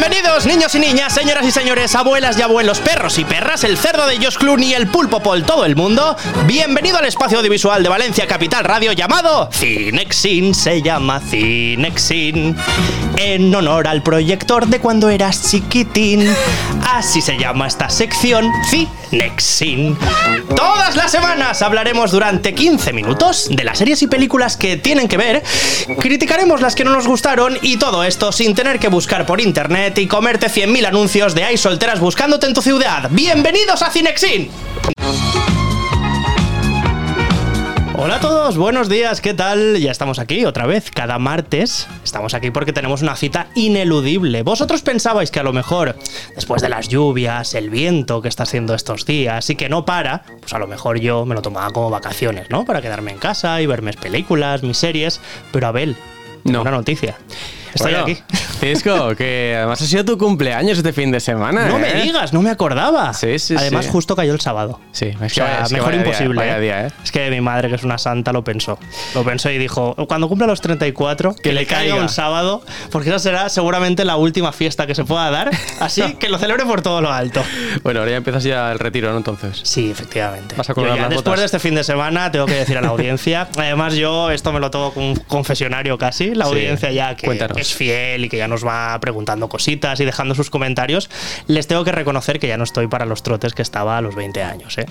Bienvenido. Bienvenidos, niños y niñas, señoras y señores, abuelas y abuelos, perros y perras, el cerdo de Josh Clooney, el pulpo por todo el mundo. Bienvenido al espacio audiovisual de Valencia Capital Radio llamado Cinexin, se llama Cinexin. En honor al proyector de cuando eras chiquitín. Así se llama esta sección, Cinexin. Todas las semanas hablaremos durante 15 minutos de las series y películas que tienen que ver, criticaremos las que no nos gustaron y todo esto sin tener que buscar por internet y comerte 100.000 anuncios de hay solteras buscándote en tu ciudad. ¡Bienvenidos a Cinexin! Hola a todos, buenos días, ¿qué tal? Ya estamos aquí otra vez, cada martes. Estamos aquí porque tenemos una cita ineludible. Vosotros pensabais que a lo mejor, después de las lluvias, el viento que está haciendo estos días y que no para, pues a lo mejor yo me lo tomaba como vacaciones, ¿no? Para quedarme en casa y ver mis películas, mis series. Pero Abel, No. una noticia. Estoy Bueno, aquí. Cisco, que además ha sido tu cumpleaños este fin de semana. No ¿eh? me digas, no me acordaba. Sí, sí, Además, sí. justo cayó el sábado. Sí, es O que sea, vaya- es que mejor imposible. ¿eh? día, ¿eh? Es que mi madre, que es una santa, lo pensó. Lo pensó y dijo, cuando cumpla los 34, que, le le caiga caiga. un sábado, porque esa será seguramente la última fiesta que se pueda dar. Así que lo celebre por todo lo alto. Bueno, ahora ya empiezas ya el retiro, ¿no? Entonces. Sí, efectivamente. Vas a ya las después botas. de este fin de semana, tengo que decir a la audiencia, además yo esto me lo tomo como un confesionario casi, la audiencia ya que Cuéntanos. Es fiel y que ya nos va preguntando cositas y dejando sus comentarios, les tengo que reconocer que ya no estoy para los trotes que estaba a los 20 años. ¿eh?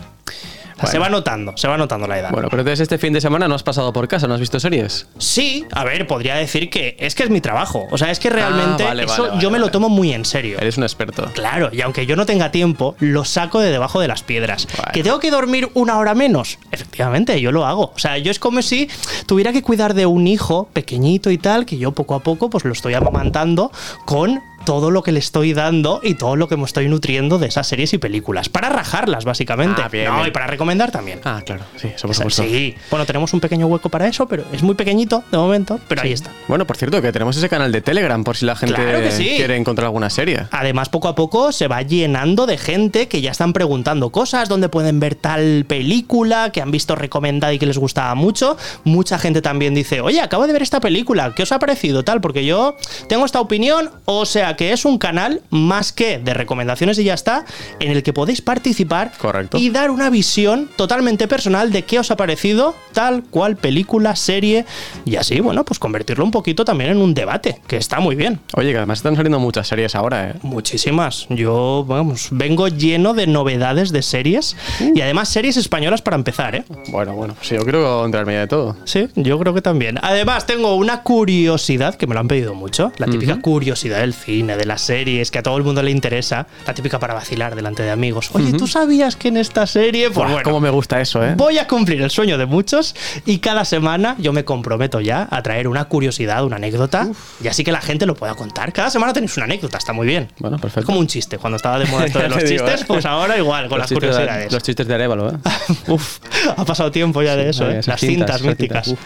Se va notando, se va notando la edad. Bueno, pero entonces este fin de semana no has pasado por casa, no has visto series. Sí, a ver, podría decir que es que es mi trabajo. O sea, es que realmente Ah, vale, eso vale, vale, yo me lo tomo muy en serio. Eres un experto. Claro, y aunque yo no tenga tiempo, lo saco de debajo de las piedras. ¿Que tengo que dormir una hora menos? Efectivamente, yo lo hago. O sea, yo es como si tuviera que cuidar de un hijo pequeñito y tal, que yo poco a poco pues lo estoy amamantando con todo lo que le estoy dando y todo lo que me estoy nutriendo de esas series y películas. Para rajarlas, básicamente. Ah, bien, no, bien. y para recomendar también. Ah, claro, sí, eso por supuesto. sí, bueno, tenemos un pequeño hueco para eso, pero es muy pequeñito de momento, pero ahí está. Bueno, por cierto, que tenemos ese canal de Telegram por si la gente Claro que sí. quiere encontrar alguna serie. Además, poco a poco se va llenando de gente que ya están preguntando cosas, donde pueden ver tal película que han visto recomendada y que les gustaba mucho. Mucha gente también dice, oye, acabo de ver esta película, ¿qué os ha parecido? Tal, porque yo tengo esta opinión, o sea que es un canal más que de recomendaciones y ya está, en el que podéis participar Correcto. y dar una visión totalmente personal de qué os ha parecido tal cual película, serie, y así, bueno, pues convertirlo un poquito también en un debate, que está muy bien. Oye, que además están saliendo muchas series ahora, ¿eh? Muchísimas. Yo, vamos, vengo lleno de novedades de series y además series españolas para empezar, ¿eh? Bueno, bueno, pues sí, yo quiero entrarme ya de todo. Sí, yo creo que también. Además, tengo una curiosidad que me lo han pedido mucho. La típica curiosidad del cine, de las series, que a todo el mundo le interesa. La típica para vacilar delante de amigos. Oye, ¿tú sabías que en esta serie. Pues bueno, cómo me gusta eso, ¿eh? Voy a cumplir el sueño de muchos y cada semana yo me comprometo ya a traer una curiosidad, una anécdota, y así que la gente lo pueda contar. Cada semana tenéis una anécdota, está muy bien. Bueno, perfecto. Es como un chiste. Cuando estaba de moda esto de los digo, chistes, ¿eh? pues ahora igual, con Los las chistes de- curiosidades. los chistes de Arevalo, ¿eh? Uf, ha pasado tiempo ya de eso, Sí, ¿eh? Las cintas, cintas, míticas. cintas,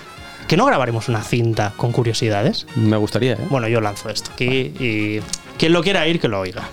¿Que no grabaremos una cinta con curiosidades? Me gustaría, ¿eh? Bueno, yo lanzo esto aquí y quien lo quiera ir, que lo oiga.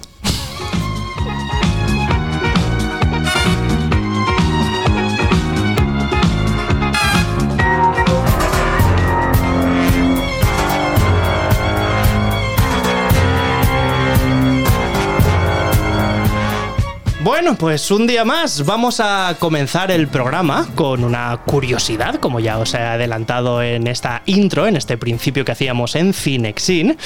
Bueno, pues un día más vamos a comenzar el programa con una curiosidad, como ya os he adelantado en esta intro, en este principio que hacíamos en Cinexin.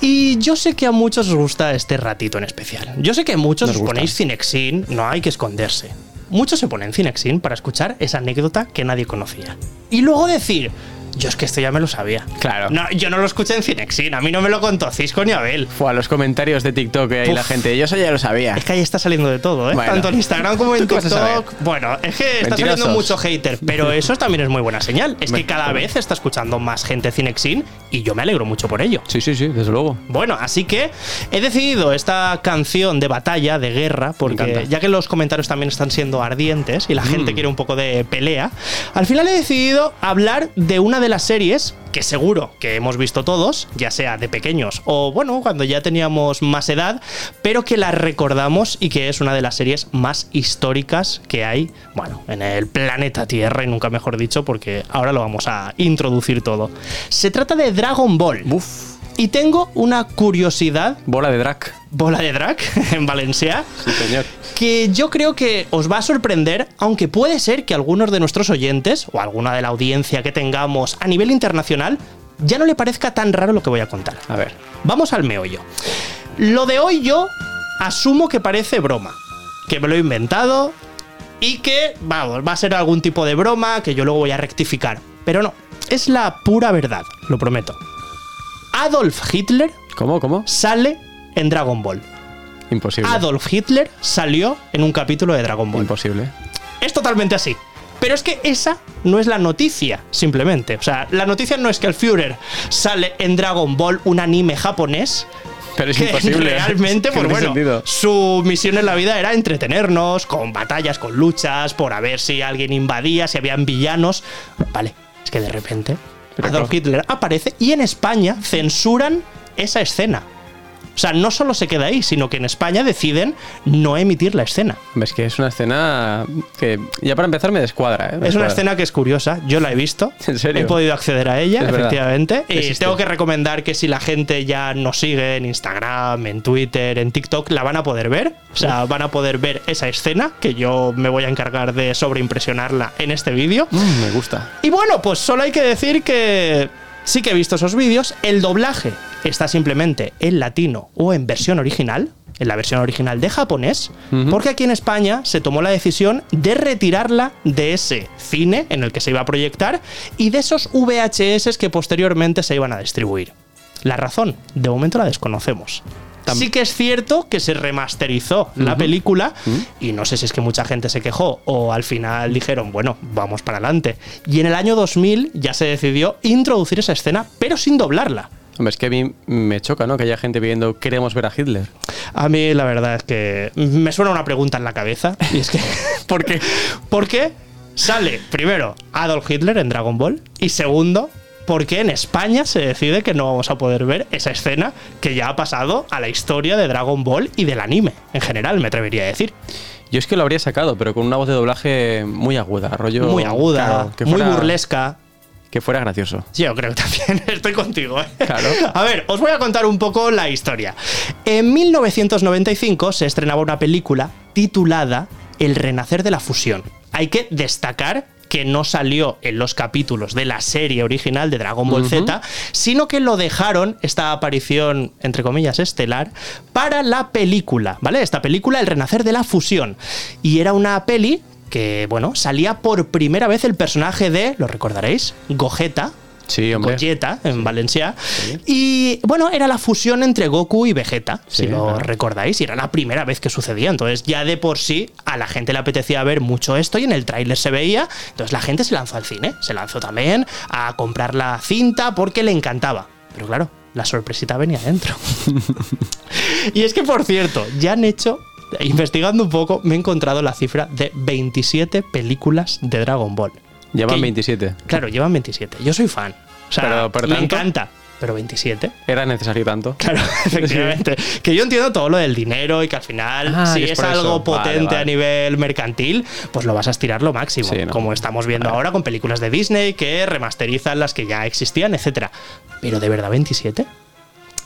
Y yo sé que a muchos os gusta este ratito en especial. Yo sé que muchos Nos os gusta. ponéis Cinexin, no hay que esconderse. Muchos se ponen Cinexin para escuchar esa anécdota que nadie conocía. Y luego decir, yo es que esto ya me lo sabía. Claro. No, yo no lo escuché en Cinexin, a mí no me lo contó Cisco ni Abel. Fue a los comentarios de TikTok y ahí la Uf. gente, yo eso ya lo sabía. Es que ahí está saliendo de todo, ¿eh? Bueno. Tanto en Instagram como en. TikTok. Bueno, es que está saliendo mucho hater, pero eso también es muy buena señal. Es que cada vez está escuchando más gente Cinexin y yo me alegro mucho por ello. Sí, sí, sí, desde luego. Bueno, así que he decidido esta canción de batalla, de guerra, porque ya que los comentarios también están siendo ardientes y la Mm. gente quiere un poco de pelea, al final he decidido hablar de una de las series que seguro que hemos visto todos, ya sea de pequeños o bueno, cuando ya teníamos más edad, pero que la recordamos y que es una de las series más históricas que hay, bueno, en el planeta Tierra y nunca mejor dicho, porque ahora lo vamos a introducir todo. Se trata de Dragon Ball. Uf. Y tengo una curiosidad, Bola de drag. bola de drag en Valencia, Sí, señor. que yo creo que os va a sorprender, aunque puede ser que algunos de nuestros oyentes o alguna de la audiencia que tengamos a nivel internacional ya no le parezca tan raro lo que voy a contar. A ver. Vamos al meollo. Lo de hoy yo asumo que parece broma, que me lo he inventado y que, vamos, va a ser algún tipo de broma que yo luego voy a rectificar. Pero no, es la pura verdad, lo prometo. Adolf Hitler ¿Cómo? ¿Cómo? sale en Dragon Ball. Imposible. Adolf Hitler salió en un capítulo de Dragon Ball. Imposible. Es totalmente así. Pero es que esa no es la noticia, simplemente. O sea, la noticia no es que el Führer sale en Dragon Ball, un anime japonés, Pero es que imposible. realmente, pues bueno, sentido. su misión en la vida era entretenernos con batallas, con luchas, por a ver si alguien invadía, si habían villanos. Vale, es que de repente Adolf. Hitler aparece y en España censuran esa escena. O sea, no solo se queda ahí, sino que en España deciden no emitir la escena. Es que es una escena que ya para empezar me descuadra. ¿eh? Me Es una escena que es curiosa, yo la he visto. ¿En serio? He podido acceder a ella, Es efectivamente. Y tengo que recomendar que si la gente ya nos sigue en Instagram, en Twitter, en TikTok, la van a poder ver. O sea, van a poder ver esa escena, que yo me voy a encargar de sobreimpresionarla en este vídeo. Mm, me gusta. Y bueno, pues solo hay que decir que sí que he visto esos vídeos. El doblaje está simplemente en latino o en versión original, en la versión original de japonés, porque aquí en España se tomó la decisión de retirarla de ese cine en el que se iba a proyectar y de esos VHS que posteriormente se iban a distribuir. La razón, de momento la desconocemos. Sí que es cierto que se remasterizó la película y no sé si es que mucha gente se quejó o al final dijeron, bueno, vamos para adelante. Y en el año 2000 ya se decidió introducir esa escena, pero sin doblarla. Hombre, es que a mí me choca, ¿no? Que haya gente pidiendo queremos ver a Hitler. A mí la verdad es que me suena una pregunta en la cabeza y es que ¿por qué? ¿Por qué sale primero Adolf Hitler en Dragon Ball y segundo ¿Por qué en España se decide que no vamos a poder ver esa escena que ya ha pasado a la historia de Dragon Ball y del anime en general, me atrevería a decir? Yo es que lo habría sacado, pero con una voz de doblaje muy aguda, rollo. muy aguda, claro, que muy fuera- burlesca. Que fuera gracioso. Yo creo que también estoy contigo. ¿eh? Claro. A ver, os voy a contar un poco la historia. En 1995 se estrenaba una película titulada El renacer de la fusión. Hay que destacar que no salió en los capítulos de la serie original de Dragon Ball Z, sino que lo dejaron, esta aparición, entre comillas, estelar, para la película, ¿vale? Esta película, El renacer de la fusión. Y era una peli que, bueno, salía por primera vez el personaje de, lo recordaréis, Gogeta, Sí. Gogeta en Valencia. Y bueno, era la fusión entre Goku y Vegeta, si lo claro. recordáis, y era la primera vez que sucedía. Entonces, ya de por sí a la gente le apetecía ver mucho esto y en el tráiler se veía. Entonces, la gente se lanzó al cine, se lanzó también a comprar la cinta porque le encantaba. Pero claro, la sorpresita venía dentro. y es que, por cierto, ya han hecho. Investigando un poco, me he encontrado la cifra de 27 películas de Dragon Ball. Ya van Que- 27. Claro, llevan 27. Yo soy fan. O sea, Pero, pero me tanto. encanta. Pero 27. Era necesario tanto. Claro, efectivamente. Que yo entiendo todo lo del dinero y que al final, Ah, si es algo. Vale, potente vale. a nivel mercantil, pues lo vas a estirar lo máximo. Sí, ¿no? Como estamos viendo ahora con películas de Disney que remasterizan las que ya existían, etcétera. Pero de verdad, 27.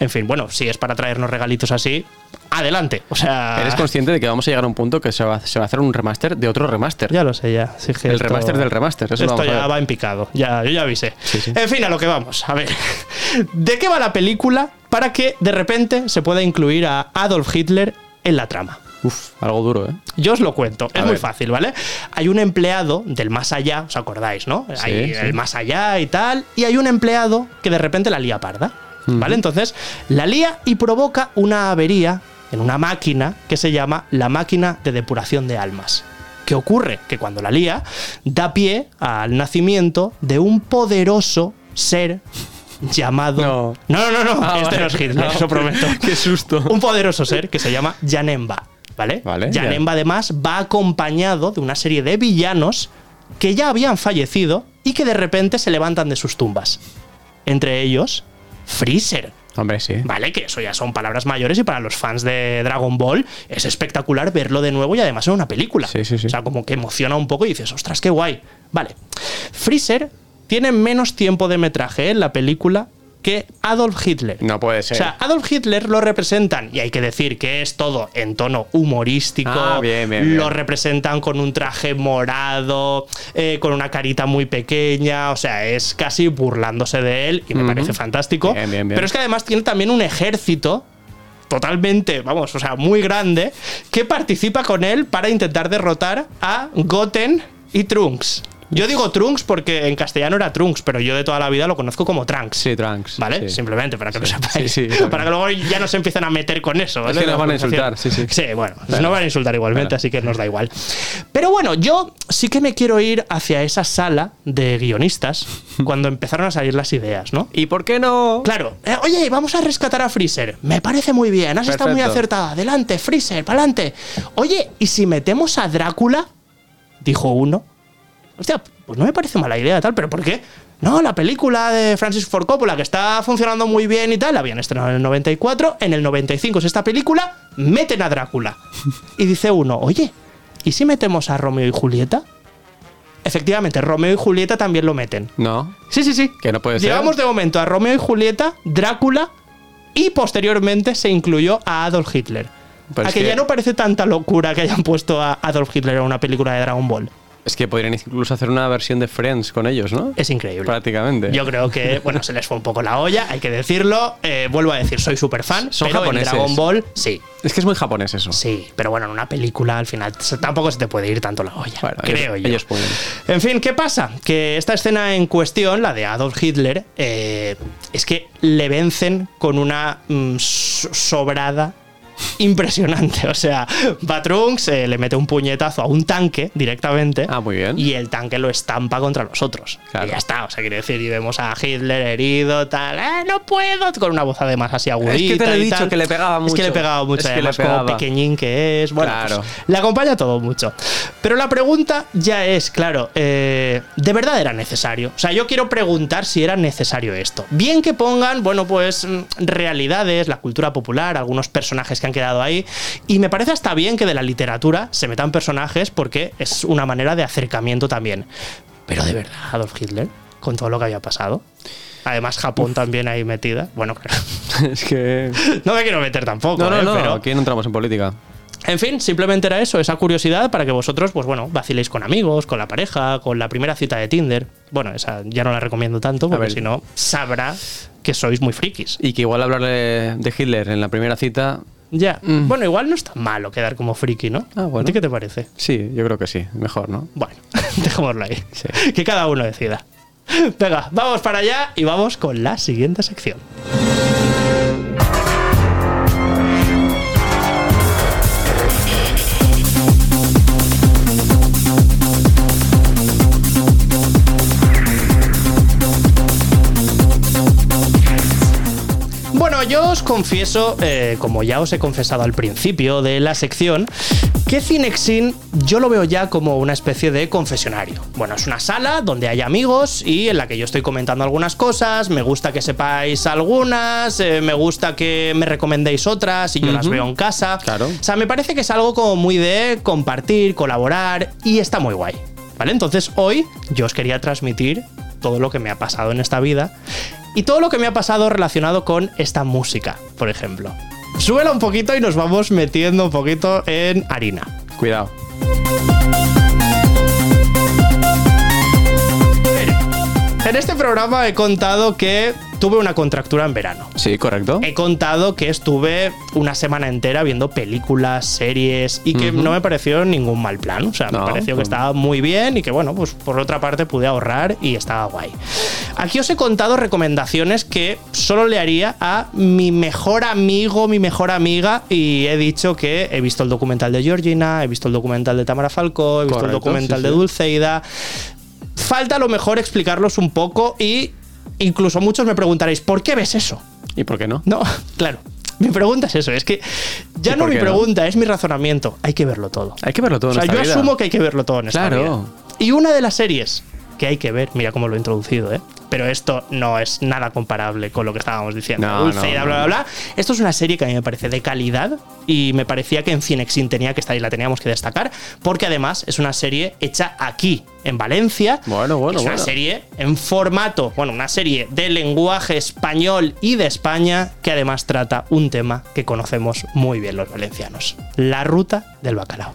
En fin, bueno, si es para traernos regalitos así, adelante. O sea. ¿Eres consciente de que vamos a llegar a un punto que se va, se va a hacer un remaster de otro remaster? Ya lo sé, ya. Sí, El esto- remaster del remaster, eso esto ya va en picado. Ya, yo ya avisé. Sí, sí. En fin, a lo que vamos. A ver. ¿De qué va la película para que de repente se pueda incluir a Adolf Hitler en la trama? Uf, algo duro, ¿eh? Yo os lo cuento, es A muy ver. fácil, ¿vale? Hay un empleado del más allá, ¿os acordáis, no? Hay el más allá y tal, y hay un empleado que de repente la lía parda, ¿vale? Entonces, la lía y provoca una avería en una máquina que se llama la máquina de depuración de almas. ¿Qué ocurre? Que cuando la lía, da pie al nacimiento de un poderoso ser llamado... No. no, no, no, Ah, este vale. no es Hitler, No. eso prometo Qué susto. un poderoso ser que se llama Janemba, ¿vale? Vale, ya. Janemba además va acompañado de una serie de villanos que ya habían fallecido y que de repente se levantan de sus tumbas. Entre ellos, Freezer. Hombre, sí. Vale, que eso ya son palabras mayores y para los fans de Dragon Ball es espectacular verlo de nuevo y además en una película. Sí, sí, sí. O sea, como que emociona un poco y dices, ostras, qué guay. Vale. Freezer tiene menos tiempo de metraje en la película, que Adolf Hitler. No puede ser. O sea, Adolf Hitler lo representan, y hay que decir que es todo en tono humorístico. Ah, bien, bien, lo representan con un traje morado, eh, con una carita muy pequeña. O sea, es casi burlándose de él y me parece fantástico. Pero es que además tiene también un ejército totalmente, vamos, o sea, muy grande, que participa con él para intentar derrotar a Goten y Trunks. Yo digo Trunks porque en castellano era Trunks, pero yo de toda la vida lo conozco como Trunks. Sí, Trunks. ¿Vale? sí. Simplemente para que lo sepáis. Sí, para que luego ya no se empiecen a meter con eso. ¿vale? que nos van a insultar, sí, sí. Sí, bueno, nos van a insultar igualmente, así que nos da igual. Pero bueno, yo sí que me quiero ir hacia esa sala de guionistas cuando empezaron a salir las ideas, ¿no? ¿Y por qué no? Claro, eh, oye, vamos a rescatar a Freezer. Me parece muy bien, has estado muy acertada. Adelante, Freezer, pa'lante. Oye, ¿y si metemos a Drácula? Dijo uno. Hostia, pues no me parece mala idea, tal, pero ¿por qué? No, la película de Francis Ford Coppola, que está funcionando muy bien y tal, la habían estrenado en el 94. En el 95 es esta película, meten a Drácula. Y dice uno, oye, ¿y si metemos a Romeo y Julieta? Efectivamente, Romeo y Julieta también lo meten. No. Sí, sí, sí. Que no puede ser. Llegamos de momento a Romeo y Julieta, Drácula y posteriormente se incluyó a Adolf Hitler. A que, que- ya no parece tanta locura que hayan puesto a Adolf Hitler en una película de Dragon Ball. Es que podrían incluso hacer una versión de Friends con ellos, ¿no? Es increíble. Prácticamente. Yo creo que, bueno, se les fue un poco la olla, hay que decirlo. Eh, vuelvo a decir, soy súper fan, Son pero japoneses. en Dragon Ball, sí. Es que es muy japonés eso. Sí, pero bueno, en una película al final tampoco se te puede ir tanto la olla, Bueno, creo ellos, yo. ellos pueden. En fin, ¿qué pasa? Que esta escena en cuestión, la de Adolf Hitler, eh, es que le vencen con una mm, so- sobrada impresionante. O sea, Batrunks eh, le mete un puñetazo a un tanque directamente Ah, muy bien. y el tanque lo estampa contra los otros. Claro. Y ya está. O sea, quiere decir, y vemos a Hitler herido, tal, "Ah, no puedo, con una voz además así agudita. te lo he dicho, tal. que le pegaba Es que le mucho. pegaba mucho, Es que le además, como pegaba. pequeñín que es. Bueno, Claro. pues, le acompaña todo mucho. Pero la pregunta ya es, claro, eh, ¿de verdad era necesario? O sea, yo quiero preguntar si era necesario esto. Bien que pongan, bueno, pues mm, realidades, la cultura popular, algunos personajes que han quedado ahí. Y me parece hasta bien que de la literatura se metan personajes porque es una manera de acercamiento también. Pero de verdad, Adolf Hitler, con todo lo que había pasado. Además, Japón también ahí metida. Bueno, claro. es que. No me quiero meter tampoco. No, no, ¿eh? no. Pero- Aquí no entramos en política. en fin, simplemente era eso, esa curiosidad para que vosotros, pues bueno, vaciléis con amigos, con la pareja, con la primera cita de Tinder. Bueno, esa ya no la recomiendo tanto porque si no, sabrá que sois muy frikis. Y que igual hablarle de Hitler en la primera cita. Ya. Mm. Bueno, igual no es tan malo quedar como friki, ¿no? Ah, bueno. ¿A ti qué te parece? Sí, yo creo que sí. Mejor, ¿no? Bueno, dejémoslo ahí. Sí. Que cada uno decida. Venga, vamos para allá y vamos con la siguiente sección. Yo os confieso, eh, como ya os he confesado al principio de la sección, que Cinexin yo lo veo ya como una especie de confesionario. Bueno, es una sala donde hay amigos y en la que yo estoy comentando algunas cosas, me gusta que sepáis algunas, eh, me gusta que me recomendéis otras y yo las veo en casa. Claro. O sea, me parece que es algo como muy de compartir, colaborar y está muy guay. ¿Vale? Entonces hoy yo os quería transmitir todo lo que me ha pasado en esta vida y todo lo que me ha pasado relacionado con esta música, por ejemplo. Súbela un poquito y nos vamos metiendo un poquito en harina. Cuidado. En este programa he contado que tuve una contractura en verano. Sí, correcto. He contado que estuve una semana entera viendo películas, series y que no me pareció ningún mal plan. O sea, me pareció que estaba muy bien y que, bueno, pues por otra parte pude ahorrar y estaba guay. Aquí os he contado recomendaciones que solo le haría a mi mejor amigo, mi mejor amiga y he dicho que he visto el documental de Georgina, he visto el documental de Tamara Falcó, he visto el documental sí, de. Dulceida. Falta a lo mejor explicarlos un poco y incluso muchos me preguntaréis, ¿por qué ves eso? ¿Y por qué no? No, claro. Mi pregunta es eso, es que ya ¿Y no mi no? pregunta, es mi razonamiento. Hay que verlo todo. Hay que verlo todo O sea, en yo vida. asumo que hay que verlo todo en esta Claro. vida. Y una de las series que hay que ver. Mira cómo lo he introducido, ¿eh? Pero esto no es nada comparable con lo que estábamos diciendo. No, Dulceida, no, bla, bla, bla. Esto es una serie que a mí me parece de calidad y me parecía que en Cinexin tenía que estar y la teníamos que destacar, porque además es una serie hecha aquí, en Valencia. Bueno, bueno, Es una bueno. serie en formato, bueno, una serie de lenguaje español y de España que además trata un tema que conocemos muy bien los valencianos: la ruta del bacalao.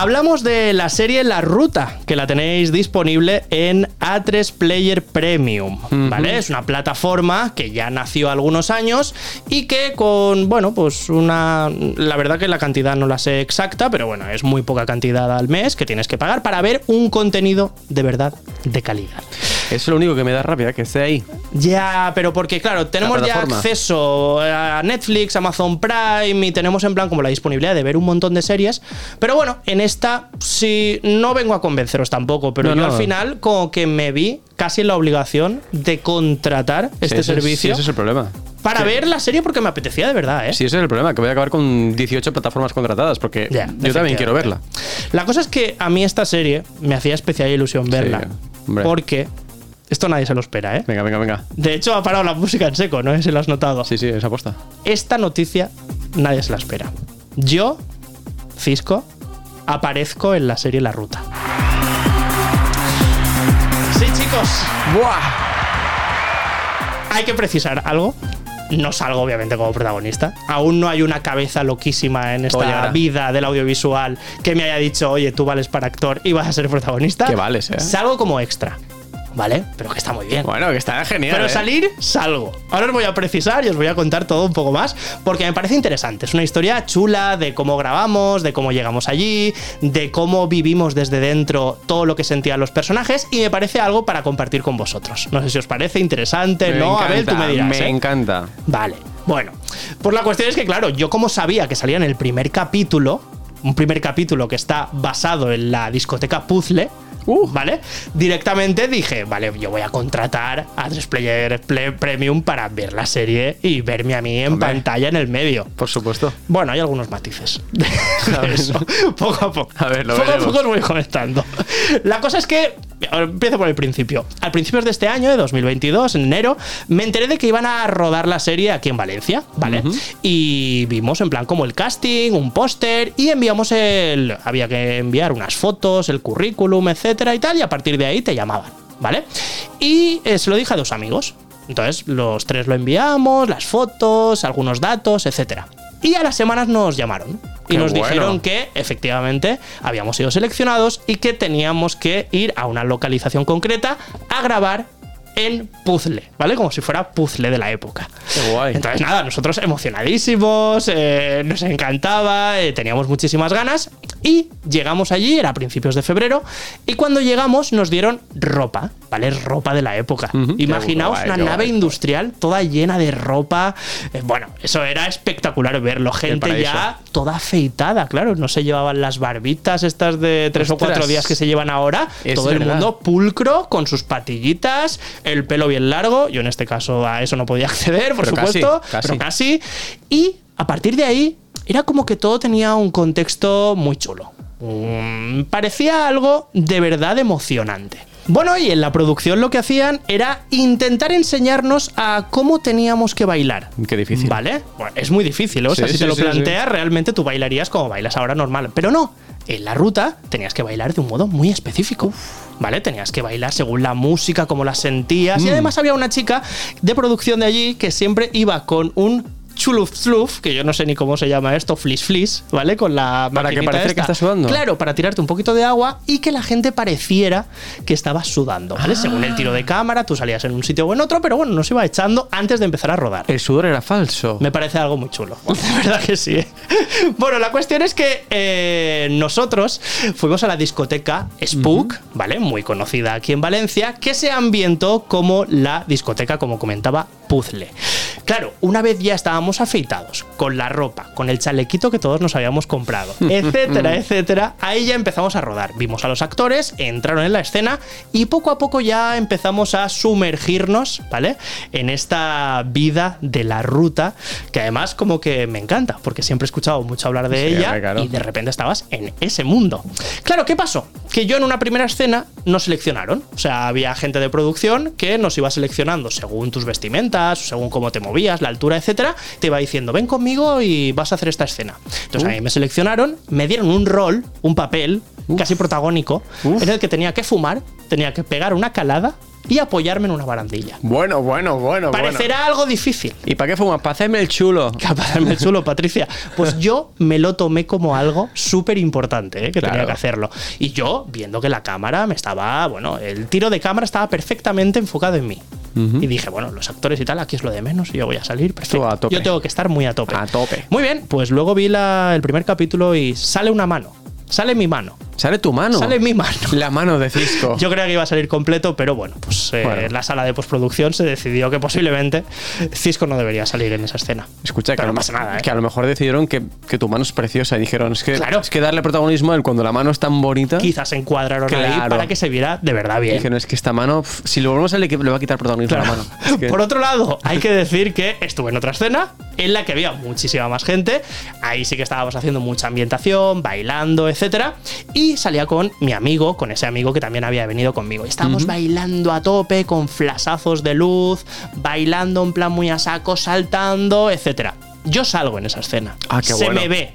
Hablamos de la serie La Ruta, que la tenéis disponible en A3 Player Premium, ¿vale? Es una plataforma que ya nació algunos años y que con, bueno, pues una... La verdad que la cantidad no la sé exacta, pero bueno, es muy poca cantidad al mes que tienes que pagar para ver un contenido de verdad de calidad. Eso es lo único que me da rabia, que esté ahí. Ya, pero porque, claro, tenemos ya acceso a Netflix, Amazon Prime y tenemos en plan como la disponibilidad de ver un montón de series. Pero bueno, en esta sí no vengo a convenceros tampoco, pero No, yo no. al final como que me vi casi en la obligación de contratar este Sí, ese es- servicio sí, ese es el problema. para ver la serie porque me apetecía de verdad, ¿eh? Sí, ese es el problema, que voy a acabar con 18 plataformas contratadas, porque yo también quiero verla. La cosa es que a mí esta serie me hacía especial ilusión verla. hombre. porque esto nadie se lo espera, ¿eh? Venga, venga, venga. De hecho, ha parado la música en seco, no sé si lo has notado. Sí, sí, esa aposta. Esta noticia nadie se la espera. Yo, Cisco, aparezco en la serie La Ruta. Sí, chicos. Hay que precisar algo. No salgo, obviamente, como protagonista. Aún no hay una cabeza loquísima en esta vida del audiovisual que me haya dicho, oye, tú vales para actor y vas a ser protagonista. Que vales, ¿eh? Salgo como extra. ¿Vale? Pero que está muy bien. Bueno, que está genial. Pero ¿eh? salir, salgo. Ahora os voy a precisar y os voy a contar todo un poco más, porque me parece interesante. Es una historia chula de cómo grabamos, de cómo llegamos allí, de cómo vivimos desde dentro todo lo que sentían los personajes, y me parece algo para compartir con vosotros. No sé si os parece interesante, Me ¿no? a ver, tú encanta, me dirás. Me ¿eh? encanta. Vale, bueno. Pues la cuestión es que, claro, yo como sabía que salía en el primer capítulo, un primer capítulo que está basado en la discoteca Puzzle, ¿vale? Directamente dije, vale, yo voy a contratar a 3 Player Ple- Premium para ver la serie y verme a mí en Hombre. pantalla en el medio. Por supuesto. Bueno, hay algunos matices. eso, poco a poco. A ver, lo poco a poco os voy conectando. La cosa es que. Empiezo por el principio. Al principios de este año, de 2022, en enero, me enteré de que iban a rodar la serie aquí en Valencia, ¿vale? Y vimos en plan como el casting, un póster y enviamos el. Había que enviar unas fotos, el currículum, etcétera y tal, y a partir de ahí te llamaban, ¿vale? Y eh, se lo dije a dos amigos. Entonces, los tres lo enviamos, las fotos, algunos datos, etcétera. Y a las semanas nos llamaron y Qué nos bueno. dijeron que efectivamente habíamos sido seleccionados y que teníamos que ir a una localización concreta a grabar en puzzle, ¿vale? Como si fuera puzzle de la época. Qué guay. Entonces, nada, nosotros emocionadísimos, eh, nos encantaba, eh, teníamos muchísimas ganas y llegamos allí, era a principios de febrero, y cuando llegamos nos dieron ropa, ¿vale? Ropa de la época. Imaginaos guay, una nave guay. industrial toda llena de ropa. Eh, bueno, eso era espectacular verlo. Gente ya toda afeitada, claro, no se llevaban las barbitas estas de tres o cuatro días que se llevan ahora. Es Todo el mundo pulcro, con sus patillitas, el pelo bien largo. Yo en este caso a eso no podía acceder, por Pero supuesto, casi. pero casi. Y a partir de ahí era como que todo tenía un contexto muy chulo. Mm, parecía algo de verdad emocionante. Bueno, y en la producción lo que hacían era intentar enseñarnos a cómo teníamos que bailar. Qué difícil. ¿Vale? Bueno, es muy difícil. O sea, Sí, si sí, te lo sí, planteas, realmente tú bailarías como bailas ahora normal. Pero no, en la ruta tenías que bailar de un modo muy específico. ¿Vale? Tenías que bailar según la música, como la sentías. Y Mm. además había una chica de producción de allí que siempre iba con un chuluf sluf, que yo no sé ni cómo se llama esto, flis flis, ¿vale? Con la Para que pareciera que estás sudando. Claro, para tirarte un poquito de agua y que la gente pareciera que estabas sudando, ¿vale? Según el tiro de cámara, tú salías en un sitio o en otro, pero bueno, nos iba echando antes de empezar a rodar. El sudor era falso. Me parece algo muy chulo. De verdad que sí. ¿eh? Bueno, la cuestión es que eh, nosotros fuimos a la discoteca Spook, ¿vale? Muy conocida aquí en Valencia, que se ambientó como la discoteca, como comentaba, Puzzle. Claro, una vez ya estábamos afeitados, con la ropa, con el chalequito que todos nos habíamos comprado, etcétera, etcétera, ahí ya empezamos a rodar. Vimos a los actores, entraron en la escena y poco a poco ya empezamos a sumergirnos, ¿vale? En esta vida de la ruta, que además como que me encanta, porque siempre he escuchado mucho hablar de Sí, ella claro. y de repente estabas en ese mundo. Claro, ¿qué pasó? Que yo en una primera escena nos seleccionaron. O sea, había gente de producción que nos iba seleccionando según tus vestimentas, según cómo te movías, la altura, etcétera. Te iba diciendo, ven conmigo y vas a hacer esta escena. Entonces a mí me seleccionaron, me dieron un rol, un papel casi protagónico, Uf. en el que tenía que fumar, tenía que pegar una calada y apoyarme en una barandilla. Bueno, bueno, bueno, Parecerá algo difícil. ¿Y para qué fumas? Para hacerme el chulo. Capaz el chulo, Patricia. Pues yo me lo tomé como algo súper importante, ¿eh? que tenía que hacerlo. Y yo, viendo que la cámara me estaba, bueno, el tiro de cámara estaba perfectamente enfocado en mí. Y dije, bueno, los actores y tal, aquí es lo de menos, yo voy a salir, perfecto. a tope. Yo tengo que estar muy a tope. A tope. Muy bien, pues luego vi la- el primer capítulo y sale una mano. Sale mi mano. Sale tu mano. Sale mi mano. La mano de Cisco. Yo creía que iba a salir completo, pero bueno, pues eh, Bueno. en la sala de postproducción se decidió que posiblemente Cisco no debería salir en esa escena. Escucha, que, Pero no lo- pasa nada, ¿eh? que a lo mejor decidieron que, que tu mano es preciosa y dijeron, es que, Claro. es que darle protagonismo a él cuando la mano es tan bonita. Quizás encuadraron ahí para que se viera de verdad bien. Dijeron, es que esta mano, si le volvemos a le, le va a quitar protagonismo a la mano. Es que- Por otro lado, hay que decir que estuve en otra escena en la que había muchísima más gente. Ahí sí que estábamos haciendo mucha ambientación, bailando, etcétera. Y salía con mi amigo, con ese amigo que también había venido conmigo. Y estábamos bailando a tope, con flasazos de luz, bailando en plan muy a saco, saltando, etcétera. Yo salgo en esa escena. Ah, qué Se bueno. me ve.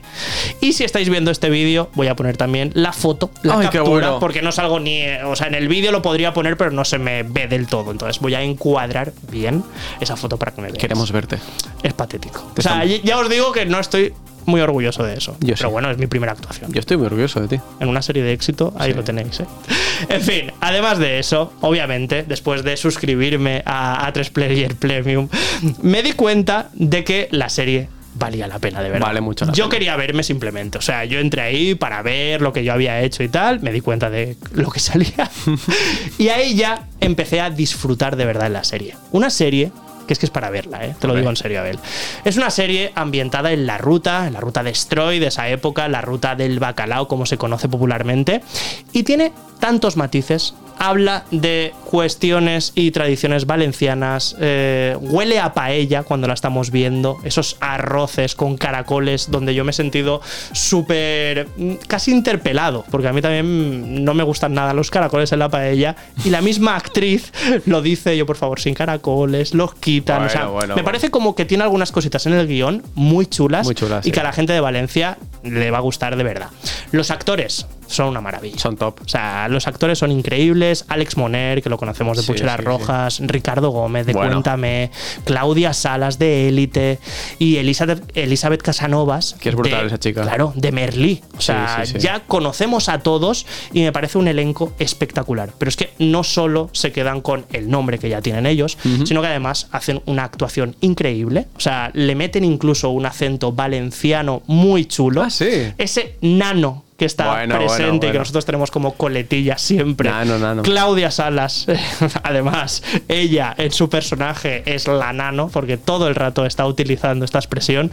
Y si estáis viendo este vídeo, voy a poner también la foto, la Ay, captura, bueno. porque no salgo ni. O sea, en el vídeo lo podría poner, pero no se me ve del todo. Entonces voy a encuadrar bien esa foto para que me veáis. Queremos verte. Es patético. Te O sea, estamos- ya os digo que no estoy muy orgulloso de eso. Yo pero sí. bueno, es mi primera actuación. Yo estoy muy orgulloso de ti. En una serie de éxito, ahí Sí. lo tenéis, ¿eh? En fin, además de eso, obviamente, después de suscribirme a A3 Player Premium, me di cuenta de que la serie valía la pena, de verdad. Vale mucho la Yo pena. quería verme simplemente. O sea, yo entré ahí para ver lo que yo había hecho y tal, me di cuenta de lo que salía. y ahí ya empecé a disfrutar de verdad en la serie. Una serie que es que es para verla, ¿eh? te lo digo en serio, Abel. Es una serie ambientada en la ruta, en la ruta de Stroy de esa época, la ruta del bacalao, como se conoce popularmente, y tiene tantos matices. Habla de cuestiones y tradiciones valencianas, eh, huele a paella cuando la estamos viendo, esos arroces con caracoles, donde yo me he sentido súper, mm, casi interpelado, porque a mí también no me gustan nada los caracoles en la paella, y la misma actriz lo dice, yo por favor, sin caracoles, los quitan, o sea, Bueno, bueno, me bueno. parece como que tiene algunas cositas en el guion muy chulas, Muy chulas, y sí. que a la gente de Valencia le va a gustar de verdad. Los actores son una maravilla. Son top. O sea, los actores son increíbles. Alex Moner, que lo conocemos de Sí, Pucheras sí, sí. Rojas, Ricardo Gómez de Bueno. Cuéntame, Claudia Salas de Élite y Elizabeth, Elizabeth Casanovas. Que es brutal de- esa chica. Claro, de Merlí. O sea, ya conocemos a todos y me parece un elenco espectacular. Pero es que no solo se quedan con el nombre que ya tienen ellos, sino que además hacen una actuación increíble. O sea, le meten incluso un acento valenciano muy chulo. Ah, sí. Ese nano que está Bueno, presente bueno, y que nosotros tenemos como coletilla siempre. Nano, nano. Claudia Salas, además, ella en su personaje es la nano, porque todo el rato está utilizando esta expresión.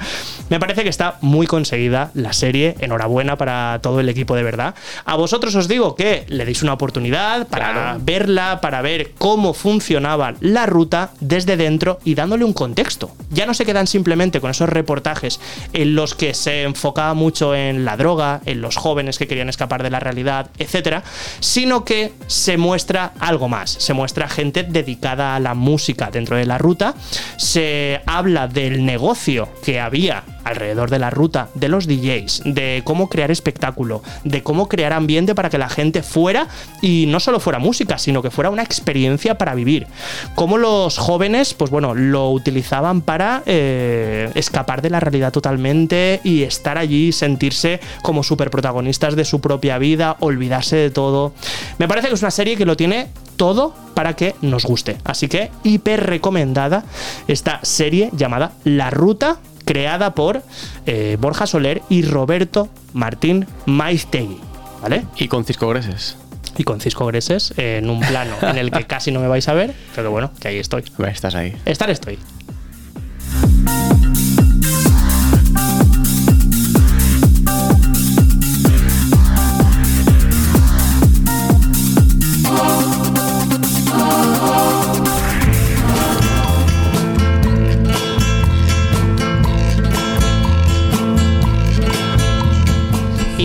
Me parece que está muy conseguida la serie. Enhorabuena para todo el equipo de verdad. A vosotros os digo que le deis una oportunidad para Claro. verla, para ver cómo funcionaba la ruta desde dentro y dándole un contexto. Ya no se quedan simplemente con esos reportajes en los que se enfocaba mucho en la droga, en los jóvenes que querían escapar de la realidad, etcétera, sino que se muestra algo más. Se muestra gente dedicada a la música dentro de la ruta. Se habla del negocio que había alrededor de la ruta, de los DJs, de cómo crear espectáculo, de cómo crear ambiente para que la gente fuera y no solo fuera música, sino que fuera una experiencia para vivir. Cómo los jóvenes, pues bueno, lo utilizaban para eh, escapar de la realidad totalmente y estar allí, sentirse como super protagonistas de su propia vida, olvidarse de todo. Me parece que es una serie que lo tiene todo para que nos guste. Así que hiper recomendada esta serie llamada La Ruta creada por eh, Borja Soler y Roberto Martín Maiztegui. ¿Vale? Y con Cisco Greses. Y con Cisco Greses eh, en un plano en el que casi no me vais a ver, pero bueno, que ahí estoy. Estás ahí. Estar estoy.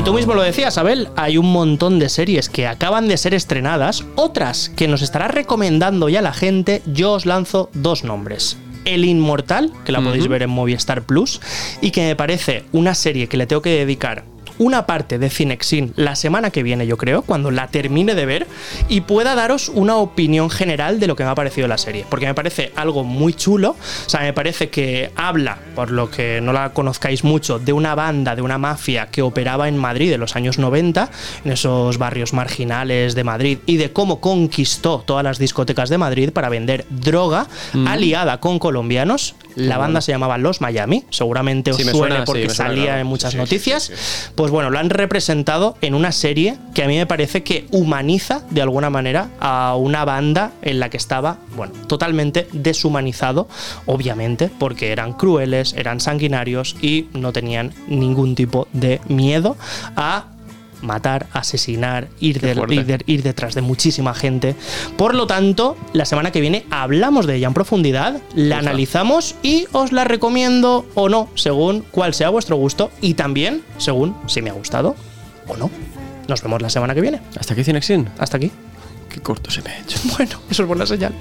Tú mismo lo decías, Abel, hay un montón de series que acaban de ser estrenadas, otras que nos estará recomendando ya la gente. Yo os lanzo dos nombres. El Inmortal, que la podéis ver en Movistar Plus, y que me parece una serie que le tengo que dedicar una parte de Cinexin la semana que viene, yo creo, cuando la termine de ver y pueda daros una opinión general de lo que me ha parecido la serie. Porque me parece algo muy chulo. O sea, me parece que habla, por lo que no la conozcáis mucho, de una banda, de una mafia que operaba en Madrid en los años 90, en esos barrios marginales de Madrid, y de cómo conquistó todas las discotecas de Madrid para vender droga aliada con colombianos. La banda se llamaba Los Miami, seguramente os Sí, me suene suena, porque suena, salía claro. en muchas Sí, noticias. sí, Pues bueno, lo han representado en una serie que a mí me parece que humaniza de alguna manera a una banda en la que estaba, bueno, totalmente deshumanizado, obviamente, porque eran crueles, eran sanguinarios y no tenían ningún tipo de miedo a matar, asesinar, ir, del- ir de- ir detrás de muchísima gente. Por lo tanto, la semana que viene hablamos de ella en profundidad, la analizamos y os la recomiendo o no, según cuál sea vuestro gusto y también según si me ha gustado o no. Nos vemos la semana que viene. ¿Hasta aquí Cinexin? Hasta aquí. Qué corto se me ha hecho. Bueno, eso es buena señal.